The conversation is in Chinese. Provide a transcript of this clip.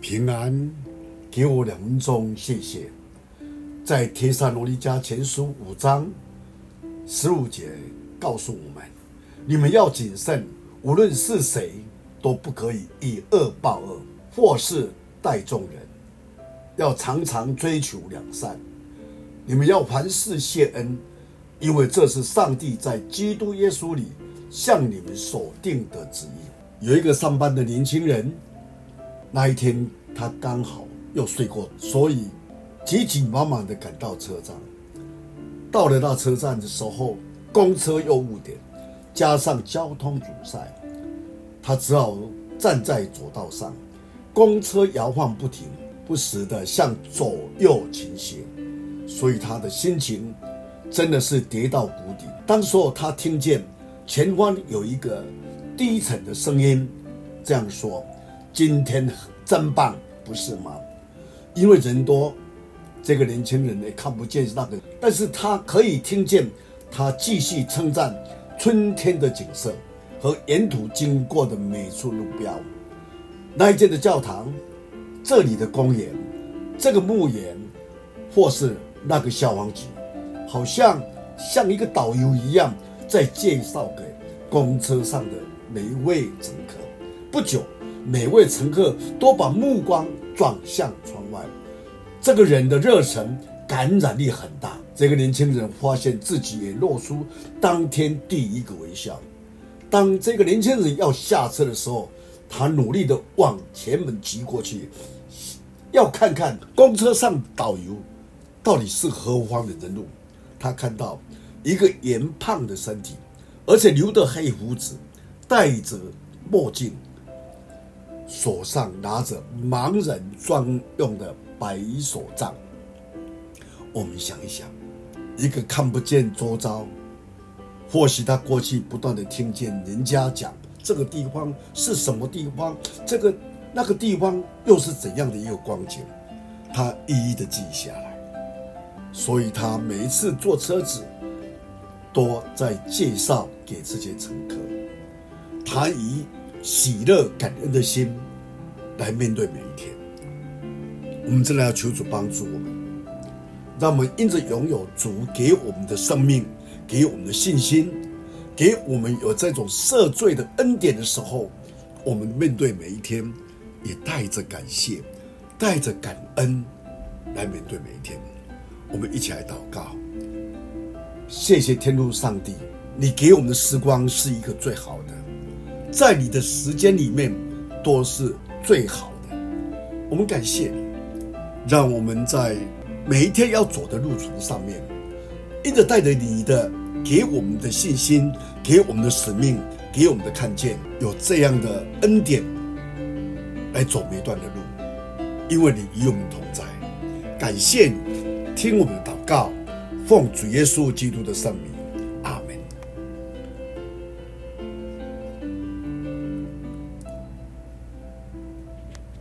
平安，给我两分钟，谢谢。在帖撒罗尼迦前书五章十五节告诉我们：你们要谨慎，无论是谁，都不可以以恶报恶，或是待众人，要常常追求良善。你们要凡事谢恩，因为这是上帝在基督耶稣里向你们所定的旨意。有一个上班的年轻人。那一天，他刚好又睡过，所以急急忙忙地赶到车站。到了那车站的时候，公车又误点，加上交通阻塞，他只好站在左道上。公车摇晃不停，不时的向左右倾斜，所以他的心情真的是跌到谷底。当时候，他听见前方有一个低沉的声音这样说。今天真棒，不是吗？因为人多，这个年轻人也看不见那个，但是他可以听见他继续称赞春天的景色和沿途经过的每处路标。那一间的教堂，这里的公园，这个墓园，或是那个消防局，好像像一个导游一样，在介绍给公车上的每一位乘客。不久。每位乘客都把目光转向窗外，这个人的热忱感染力很大。这个年轻人发现自己也露出当天第一个微笑。当这个年轻人要下车的时候，他努力地往前门挤过去，要看看公车上导游到底是何方的人物。他看到一个圆胖的身体，而且留着黑胡子，戴着墨镜。手上拿着盲人专用的白手杖，我们想一想，一个看不见周遭，或许他过去不断的听见人家讲这个地方是什么地方，这个那个地方又是怎样的一个光景，他一一的记下来，所以他每一次坐车子，都在介绍给这些乘客，他以。喜乐感恩的心来面对每一天，我们真的要求主帮助我们，让我们因着拥有主给我们的生命，给我们的信心，给我们有这种赦罪的恩典的时候，我们面对每一天也带着感谢，带着感恩来面对每一天。我们一起来祷告，谢谢天路上帝，你给我们的时光是一个最好的。在你的时间里面，都是最好的。我们感谢你，让我们在每一天要走的路程上面，一直带着你的给我们的信心，给我们的使命，给我们的看见，有这样的恩典来走每一段的路，因为你与我们同在。感谢你，听我们的祷告，奉主耶稣基督的圣名。